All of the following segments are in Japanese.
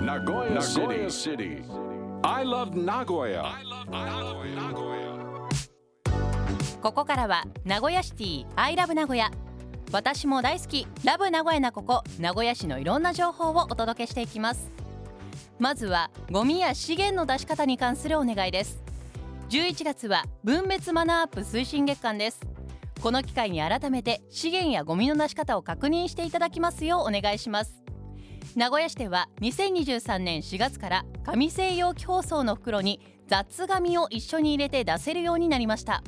Nagoya City. I love Nagoya. ここからは名古屋シティ I love 名古屋私も大好き。ラブ名古屋なここ。名古屋市のいろんな情報をお届けしていきます。まずはゴミや資源の出し方に関するお願いです。11月は分別マナーアップ推進月間です。この機会に改めて資源やゴミの出し方を確認していただきますようお願いします名古屋市では2023年4月から紙製容器包装の袋に雑紙を一緒に入れて出せるようになりました。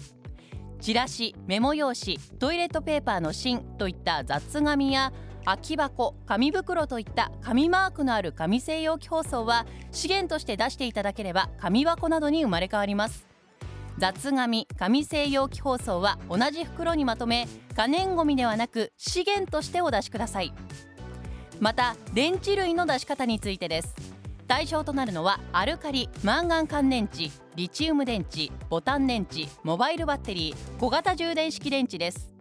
チラシメモ用紙トイレットペーパーの芯といった雑紙や空き箱紙袋といった紙マークのある紙製容器包装は資源として出していただければ紙箱などに生まれ変わります。雑紙紙製容器包装は同じ袋にまとめ可燃ごみではなく資源としてお出しください。また電池類の出し方についてです。対象となるのはアルカリマンガン乾電池リチウム電池ボタン電池モバイルバッテリー小型充電式電池です。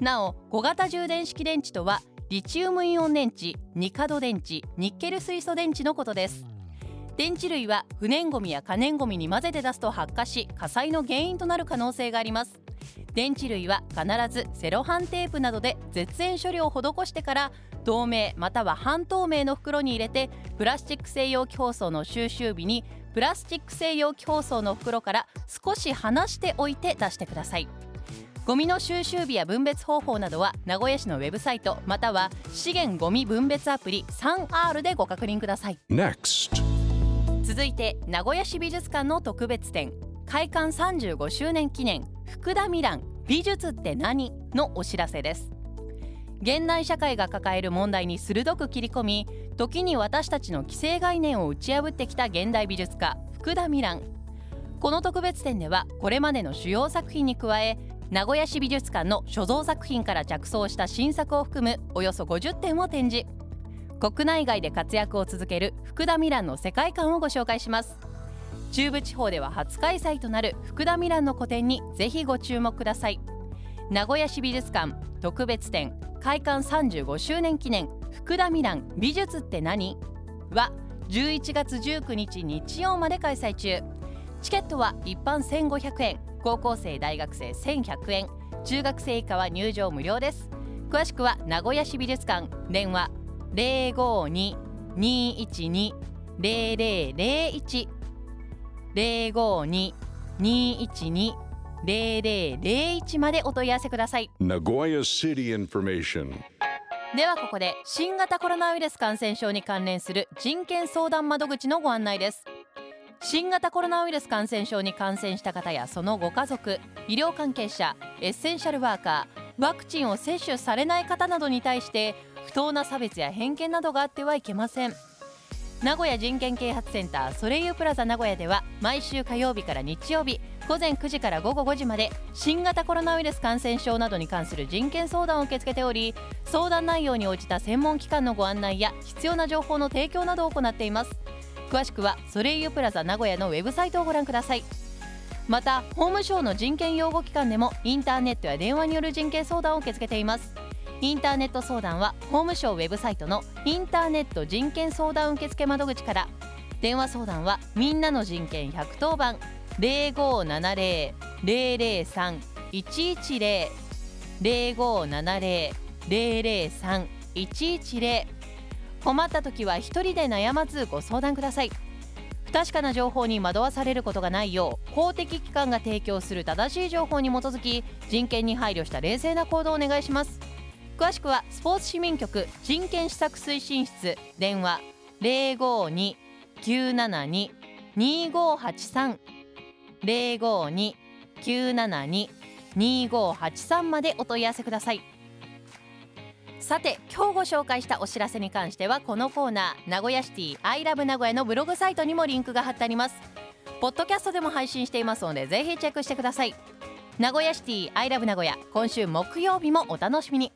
なお小型充電式電池とはリチウムイオン電池ニカド電池ニッケル水素電池のことです。電池類は不燃ごみや可燃ごみに混ぜて出すと発火し火災の原因となる可能性があります。電池類は必ずセロハンテープなどで絶縁処理を施してから透明または半透明の袋に入れてプラスチック製容器包装の収集日にプラスチック製容器包装の袋から少し離しておいて出してください。ゴミの収集日や分別方法などは名古屋市のウェブサイトまたは資源ゴミ分別アプリ 3R でご確認ください。Next. 続いて名古屋市美術館の特別展開館35周年記念福田ミラン美術って何のお知らせです。現代社会が抱える問題に鋭く切り込み時に私たちの既成概念を打ち破ってきた現代美術家福田ミラン。この特別展ではこれまでの主要作品に加え名古屋市美術館の所蔵作品から着想した新作を含むおよそ50点を展示。国内外で活躍を続ける福田ミランの世界観をご紹介します。中部地方では初開催となる福田ミランの個展にぜひご注目ください。名古屋市美術館特別展開館35周年記念福田ミラン美術って何？は11月19日日曜まで開催中。チケットは一般1500円高校生大学生1100円中学生以下は入場無料です。詳しくは名古屋市美術館電話052-212-0001 052-212-0001までお問い合わせください。Nagoya City information. ではここで新型コロナウイルス感染症に関連する人権相談窓口のご案内です。新型コロナウイルス感染症に感染した方やそのご家族医療関係者エッセンシャルワーカーワクチンを接種されない方などに対して不当な差別や偏見などがあってはいけません名古屋人権啓発センターソレイユプラザ名古屋では毎週火曜日から日曜日午前9時から午後5時まで新型コロナウイルス感染症などに関する人権相談を受け付けており相談内容に応じた専門機関のご案内や必要な情報の提供などを行っています。詳しくはソレイユプラザ名古屋のウェブサイトをご覧ください。また法務省の人権擁護機関でもインターネットや電話による人権相談を受け付けていますインターネット相談は法務省ウェブサイトのインターネット人権相談受付窓口から電話相談はみんなの人権110番0570-003-110 0570-003-110困った時は一人で悩まずご相談ください。不確かな情報に惑わされることがないよう公的機関が提供する正しい情報に基づき人権に配慮した冷静な行動をお願いします。詳しくはスポーツ市民局人権施策推進室。電話052-972-2583 052-972-2583までお問い合わせください。さて今日ご紹介したお知らせに関してはこのコーナー名古屋シティアイラブ名古屋のブログサイトにもリンクが貼ってあります。ポッドキャストでも配信していますのでぜひチェックしてください。名古屋シティアイラブ名古屋今週木曜日もお楽しみに。